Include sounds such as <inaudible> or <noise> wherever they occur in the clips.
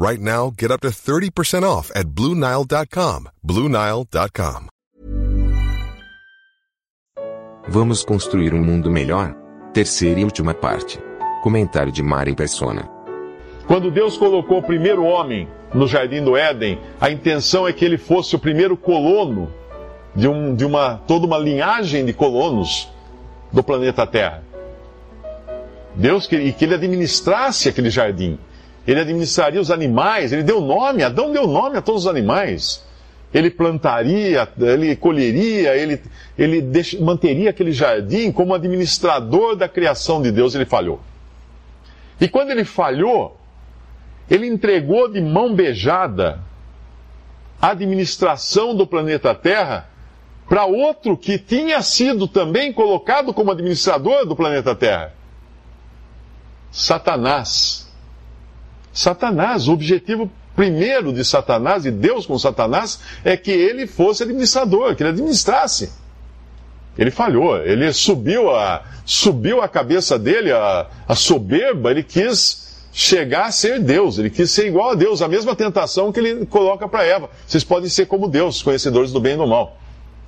Right now, get up to 30% off at BlueNile.com. BlueNile.com. Vamos construir um mundo melhor? Terceira e última parte. Comentário de Mari Persona. Quando Deus colocou o primeiro homem no jardim do Éden, a intenção é que ele fosse o primeiro colono de, um, de uma toda uma linhagem de colonos do planeta Terra. Deus queria que ele administrasse aquele jardim. Ele administraria os animais, ele deu nome, Adão deu nome a todos os animais. Ele plantaria, ele colheria, ele, ele deix, manteria aquele jardim como administrador da criação de Deus, ele falhou. E quando ele falhou, ele entregou de mão beijada a administração do planeta Terra para outro que tinha sido também colocado como administrador do planeta Terra. Satanás. Satanás, o objetivo primeiro de Satanás e Deus com Satanás é que ele fosse administrador, que ele administrasse. Ele falhou, ele subiu a, subiu a cabeça dele, a, a soberba, ele quis chegar a ser Deus, ele quis ser igual a Deus, a mesma tentação que ele coloca para Eva. Vocês podem ser como Deus, conhecedores do bem e do mal.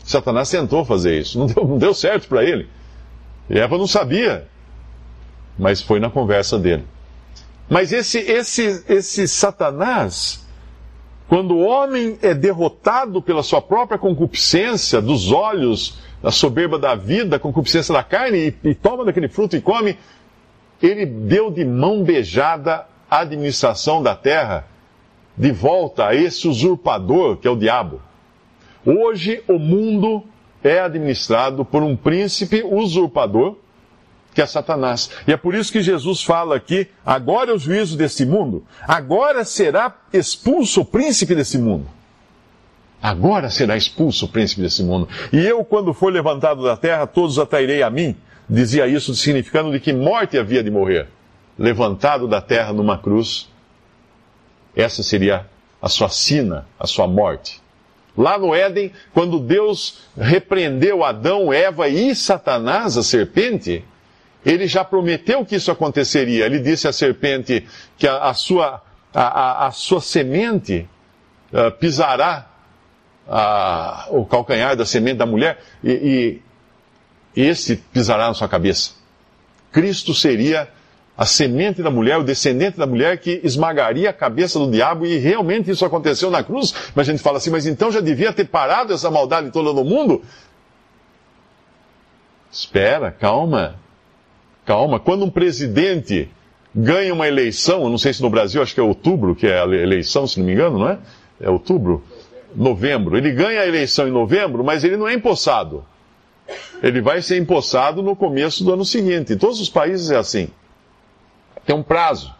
Satanás tentou fazer isso, não deu, não deu certo para ele. E Eva não sabia, mas foi na conversa dele. Mas esse, esse, esse Satanás, quando o homem é derrotado pela sua própria concupiscência dos olhos, da soberba da vida, a concupiscência da carne, e, e toma daquele fruto e come, ele deu de mão beijada a administração da terra de volta a esse usurpador que é o diabo. Hoje o mundo é administrado por um príncipe usurpador que é Satanás. E é por isso que Jesus fala aqui: agora é o juízo desse mundo, agora será expulso o príncipe desse mundo. Agora será expulso o príncipe desse mundo. E eu, quando for levantado da terra, todos atrairei a mim dizia isso significando de que morte havia de morrer. Levantado da terra numa cruz, essa seria a sua sina, a sua morte. Lá no Éden, quando Deus repreendeu Adão, Eva e Satanás, a serpente, ele já prometeu que isso aconteceria. Ele disse à serpente que a, a sua, a, a, sua semente uh, pisará uh, o calcanhar da semente da mulher e, esse pisará na sua cabeça. Cristo seria a semente da mulher, o descendente da mulher que esmagaria a cabeça do diabo e realmente isso aconteceu na cruz. Mas a gente fala assim, mas então já devia ter parado essa maldade toda no mundo? Espera, calma. Calma. Quando um presidente ganha uma eleição, eu não sei se no Brasil, acho que é outubro, que é a eleição, se não me engano, não é? É outubro? Novembro. Ele ganha a eleição em novembro, mas ele não é empossado ele vai ser empossado no começo do ano seguinte. Em todos os países é assim. Tem um prazo.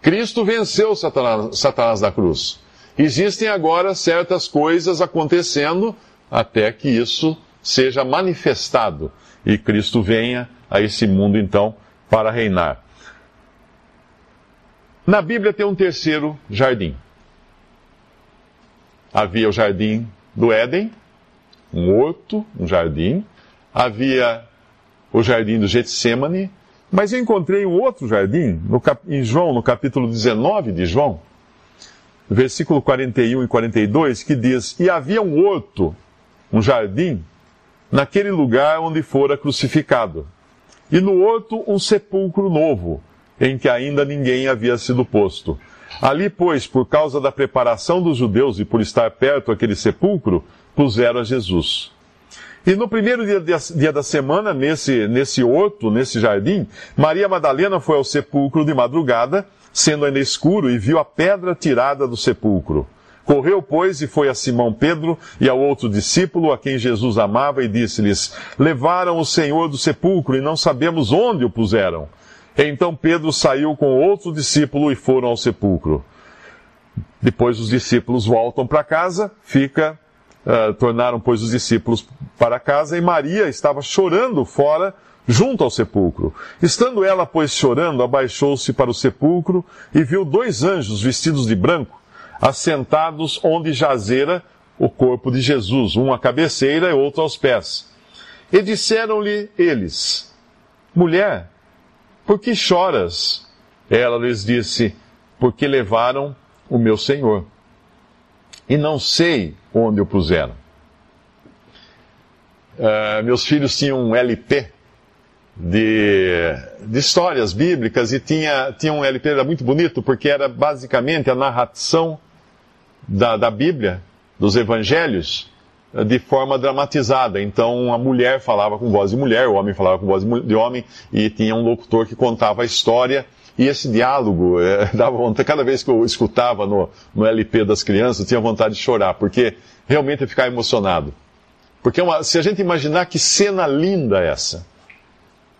Cristo venceu Satanás, Satanás da cruz. Existem agora certas coisas acontecendo até que isso seja manifestado e Cristo venha a esse mundo então para reinar. Na Bíblia tem um terceiro jardim. Havia o jardim do Éden, um horto, um jardim. Havia o jardim do Getsemane, mas eu encontrei um outro jardim no, em João, no capítulo 19 de João, versículo 41 e 42, que diz: E havia um horto, um jardim, naquele lugar onde fora crucificado. E no horto um sepulcro novo, em que ainda ninguém havia sido posto. Ali, pois, por causa da preparação dos judeus e por estar perto aquele sepulcro, puseram a Jesus. E no primeiro dia, dia, da semana, nesse, nesse horto, nesse jardim, Maria Madalena foi ao sepulcro de madrugada, sendo ainda escuro, e viu a pedra tirada do sepulcro. Correu, pois, e foi a Simão Pedro e ao outro discípulo, a quem Jesus amava, e disse-lhes: Levaram o Senhor do sepulcro e não sabemos onde o puseram. Então Pedro saiu com outro discípulo e foram ao sepulcro. Depois os discípulos voltam para casa, fica Uh, tornaram, pois, os discípulos para casa e Maria estava chorando fora, junto ao sepulcro. Estando ela, pois, chorando, abaixou-se para o sepulcro e viu dois anjos vestidos de branco, assentados onde jazera o corpo de Jesus, um à cabeceira e outro aos pés. E disseram-lhe eles: Mulher, por que choras? Ela lhes disse: Porque levaram o meu Senhor. E não sei onde o puseram. Uh, meus filhos tinham um LP de, de, histórias bíblicas e tinha, tinha um LP, era muito bonito, porque era basicamente a narração da, da Bíblia, dos evangelhos, de forma dramatizada. Então a mulher falava com voz de mulher, o homem falava com voz de homem, e tinha um locutor que contava a história. E esse diálogo é, <laughs> dava vontade, cada vez que eu escutava no, no LP das crianças, eu tinha vontade de chorar, porque realmente eu ficava emocionado. Porque uma, se a gente imaginar que cena linda essa,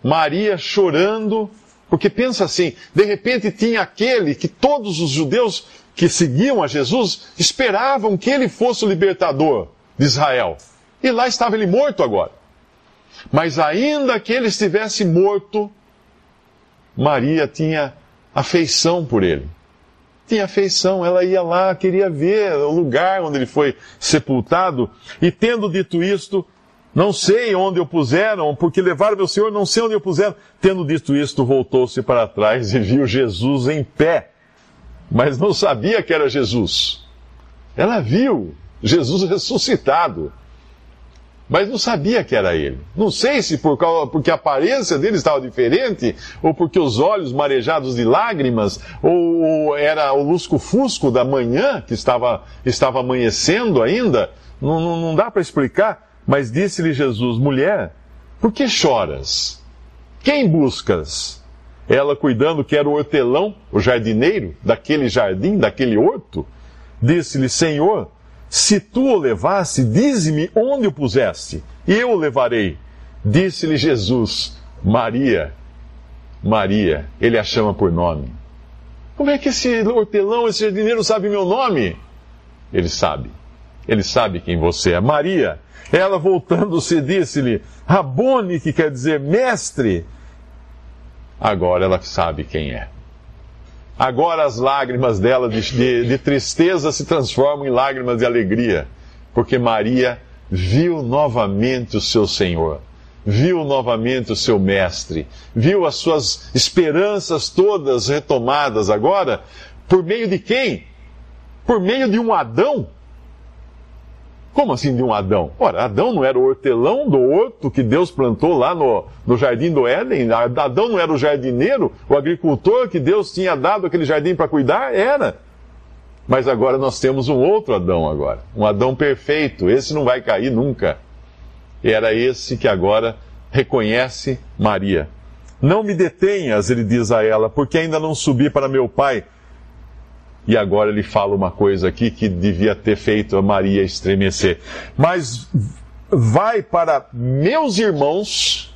Maria chorando, porque pensa assim, de repente tinha aquele que todos os judeus que seguiam a Jesus esperavam que ele fosse o libertador de Israel. E lá estava ele morto agora. Mas ainda que ele estivesse morto, Maria tinha afeição por ele. Tinha afeição, ela ia lá, queria ver o lugar onde ele foi sepultado, e tendo dito isto, não sei onde o puseram, porque levaram meu Senhor, não sei onde o puseram. Tendo dito isto, voltou-se para trás e viu Jesus em pé, mas não sabia que era Jesus. Ela viu Jesus ressuscitado. Mas não sabia que era ele. Não sei se por causa, porque a aparência dele estava diferente, ou porque os olhos marejados de lágrimas, ou era o lusco-fusco da manhã que estava, estava amanhecendo ainda. Não, não, não dá para explicar. Mas disse-lhe Jesus: Mulher, por que choras? Quem buscas? Ela, cuidando que era o hortelão, o jardineiro, daquele jardim, daquele horto, disse-lhe: Senhor, se tu o levasse, dize-me onde o puseste, e eu o levarei. Disse-lhe Jesus: Maria. Maria, ele a chama por nome. Como é que esse hortelão, esse jardineiro sabe meu nome? Ele sabe. Ele sabe quem você é. Maria, ela voltando-se, disse-lhe: Rabone, que quer dizer mestre. Agora ela sabe quem é. Agora as lágrimas dela de, de, de tristeza se transformam em lágrimas de alegria, porque Maria viu novamente o seu Senhor, viu novamente o seu Mestre, viu as suas esperanças todas retomadas agora, por meio de quem? Por meio de um Adão como assim de um Adão? Ora, Adão não era o hortelão do horto que Deus plantou lá no, no jardim do Éden? Adão não era o jardineiro, o agricultor que Deus tinha dado aquele jardim para cuidar? Era. Mas agora nós temos um outro Adão agora. Um Adão perfeito. Esse não vai cair nunca. Era esse que agora reconhece Maria. Não me detenhas, ele diz a ela, porque ainda não subi para meu pai e agora ele fala uma coisa aqui que devia ter feito a Maria estremecer. Mas vai para meus irmãos.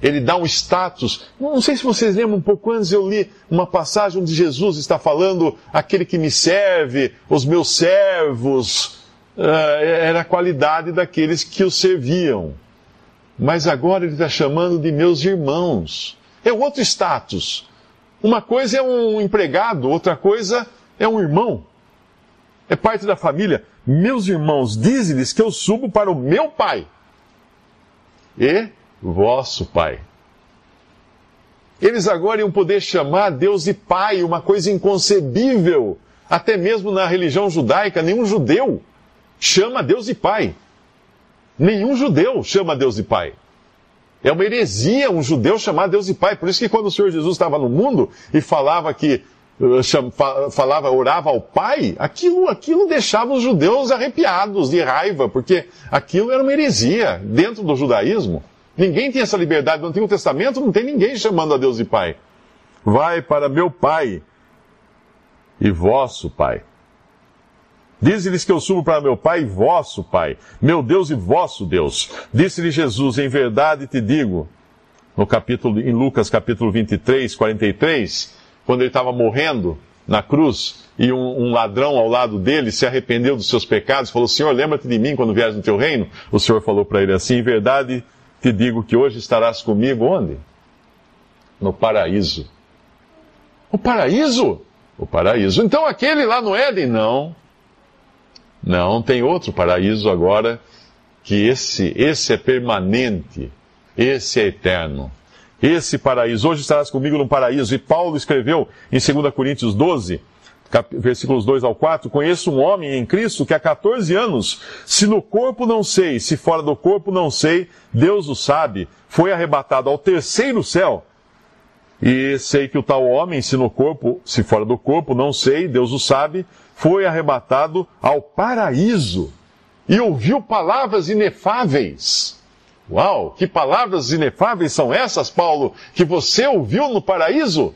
Ele dá um status. Não sei se vocês lembram, um pouco antes eu li uma passagem onde Jesus está falando: aquele que me serve, os meus servos. Uh, era a qualidade daqueles que o serviam. Mas agora ele está chamando de meus irmãos. É outro status. Uma coisa é um empregado, outra coisa é um irmão. É parte da família. Meus irmãos, dize-lhes que eu subo para o meu pai e vosso pai. Eles agora iam poder chamar Deus de pai, uma coisa inconcebível. Até mesmo na religião judaica, nenhum judeu chama Deus de pai. Nenhum judeu chama Deus de pai. É uma heresia um judeu chamar Deus de Pai. Por isso que quando o Senhor Jesus estava no mundo e falava que eh, falava, orava ao Pai, aquilo, aquilo deixava os judeus arrepiados de raiva, porque aquilo era uma heresia dentro do judaísmo. Ninguém tinha essa liberdade. No Antigo Testamento não tem ninguém chamando a Deus de Pai. Vai para meu Pai e vosso Pai. Dize-lhes que eu subo para meu Pai e vosso Pai, meu Deus e vosso Deus. Disse-lhe Jesus, em verdade te digo, no capítulo, em Lucas capítulo 23, 43, quando ele estava morrendo, na cruz e um, um, ladrão ao lado dele se arrependeu dos seus pecados, falou: Senhor, lembra-te de mim quando vieres no teu reino? O Senhor falou para ele assim: Em verdade te digo que hoje estarás comigo onde? No paraíso. O paraíso? O paraíso. Então aquele lá no Éden, não. Não, tem outro paraíso agora, que esse, esse é permanente, esse é eterno. Esse paraíso, hoje estarás comigo no paraíso. E Paulo escreveu em 2 Coríntios 12, versículos 2 ao 4, conheço um homem em Cristo que há 14 anos, se no corpo não sei, se fora do corpo não sei, Deus o sabe, foi arrebatado ao terceiro céu. E sei que o tal homem, se no corpo, se fora do corpo, não sei, Deus o sabe, foi arrebatado ao paraíso e ouviu palavras inefáveis. Uau, que palavras inefáveis são essas, Paulo, que você ouviu no paraíso?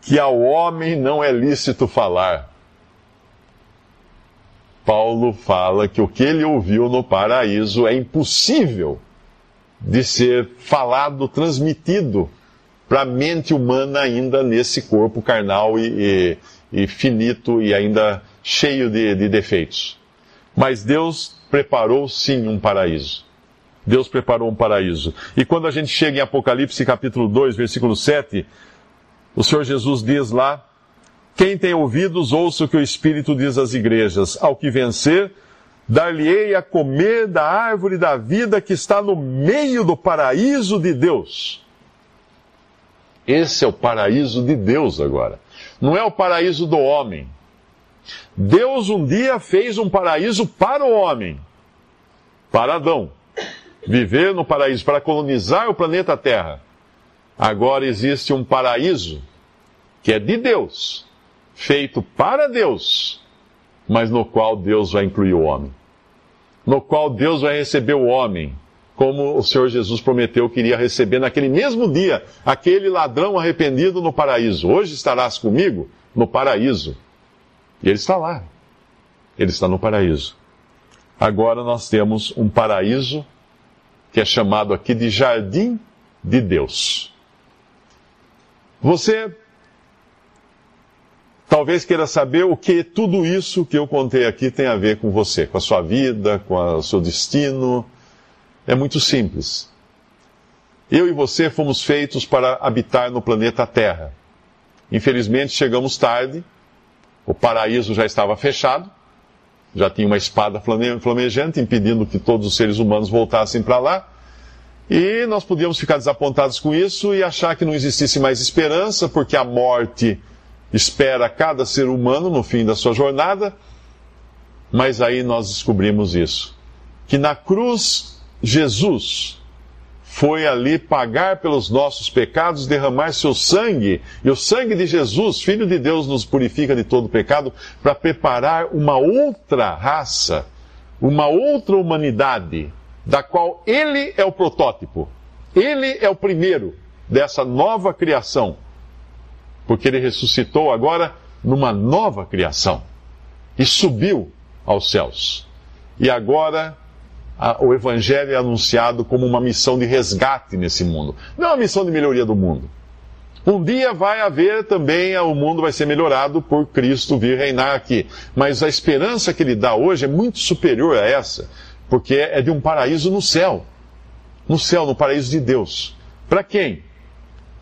Que ao homem não é lícito falar. Paulo fala que o que ele ouviu no paraíso é impossível de ser falado, transmitido para a mente humana ainda nesse corpo carnal e, e, e finito e ainda cheio de, de defeitos. Mas Deus preparou sim um paraíso. Deus preparou um paraíso. E quando a gente chega em Apocalipse capítulo 2, versículo 7, o Senhor Jesus diz lá: Quem tem ouvidos, ouça o que o Espírito diz às igrejas. Ao que vencer, dar-lhe-ei a comer da árvore da vida que está no meio do paraíso de Deus. Esse é o paraíso de Deus agora. Não é o paraíso do homem. Deus um dia fez um paraíso para o homem, para Adão viver no paraíso, para colonizar o planeta Terra. Agora existe um paraíso que é de Deus, feito para Deus, mas no qual Deus vai incluir o homem. No qual Deus vai receber o homem, como o Senhor Jesus prometeu que iria receber naquele mesmo dia, aquele ladrão arrependido no paraíso. Hoje estarás comigo no paraíso. E ele está lá. Ele está no paraíso. Agora nós temos um paraíso que é chamado aqui de jardim de Deus. Você talvez queira saber o que tudo isso que eu contei aqui tem a ver com você, com a sua vida, com o seu destino. É muito simples. Eu e você fomos feitos para habitar no planeta Terra. Infelizmente chegamos tarde, o paraíso já estava fechado já tinha uma espada flamejante impedindo que todos os seres humanos voltassem para lá. E nós podíamos ficar desapontados com isso e achar que não existisse mais esperança, porque a morte espera cada ser humano no fim da sua jornada. Mas aí nós descobrimos isso: que na cruz, Jesus foi ali pagar pelos nossos pecados, derramar seu sangue, e o sangue de Jesus, Filho de Deus, nos purifica de todo pecado, para preparar uma outra raça, uma outra humanidade, da qual Ele é o protótipo. Ele é o primeiro dessa nova criação, porque Ele ressuscitou agora numa nova criação e subiu aos céus. E agora o Evangelho é anunciado como uma missão de resgate nesse mundo, não uma missão de melhoria do mundo. Um dia vai haver também, o mundo vai ser melhorado por Cristo vir reinar aqui. Mas a esperança que ele dá hoje é muito superior a essa, porque é de um paraíso no céu. No céu, no paraíso de Deus. Para quem?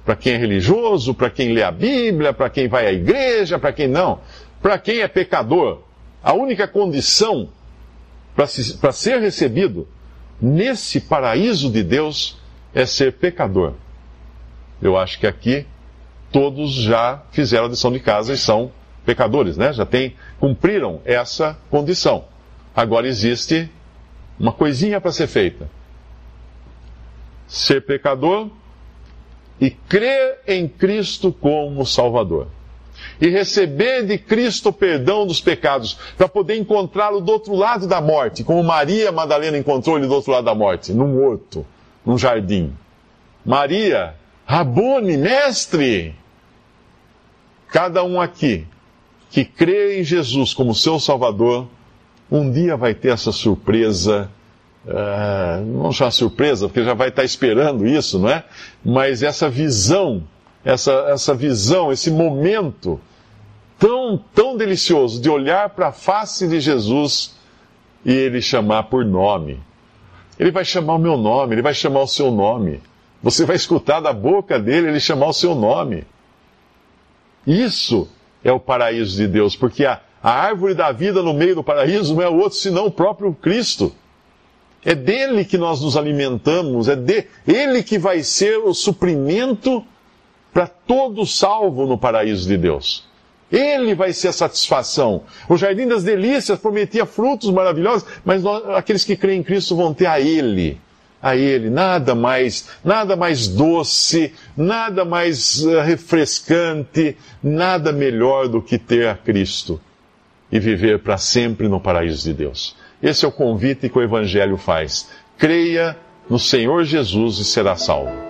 Para quem é religioso, para quem lê a Bíblia, para quem vai à igreja, para quem não. Para quem é pecador. A única condição para ser recebido nesse paraíso de Deus é ser pecador. Eu acho que aqui todos já fizeram a lição de casa e são pecadores, né? Já tem, cumpriram essa condição. Agora existe uma coisinha para ser feita. Ser pecador e crer em Cristo como Salvador e receber de Cristo o perdão dos pecados, para poder encontrá-lo do outro lado da morte, como Maria Madalena encontrou ele do outro lado da morte, num horto, num jardim. Maria, Rabone, mestre! Cada um aqui que crê em Jesus como seu Salvador, um dia vai ter essa surpresa. Uh, não chamar surpresa, porque já vai estar esperando isso, não é? Mas essa visão, essa, essa visão, esse momento tão, tão delicioso de olhar para a face de Jesus e ele chamar por nome. Ele vai chamar o meu nome, ele vai chamar o seu nome. Você vai escutar da boca dele ele chamar o seu nome. Isso é o paraíso de Deus, porque a, a árvore da vida no meio do paraíso não é outro senão o próprio Cristo. É dele que nós nos alimentamos, é de ele que vai ser o suprimento para todo salvo no paraíso de Deus. Ele vai ser a satisfação. O Jardim das Delícias prometia frutos maravilhosos, mas nós, aqueles que creem em Cristo vão ter a Ele. A Ele, nada mais, nada mais doce, nada mais eh, refrescante, nada melhor do que ter a Cristo e viver para sempre no paraíso de Deus. Esse é o convite que o Evangelho faz. Creia no Senhor Jesus e será salvo.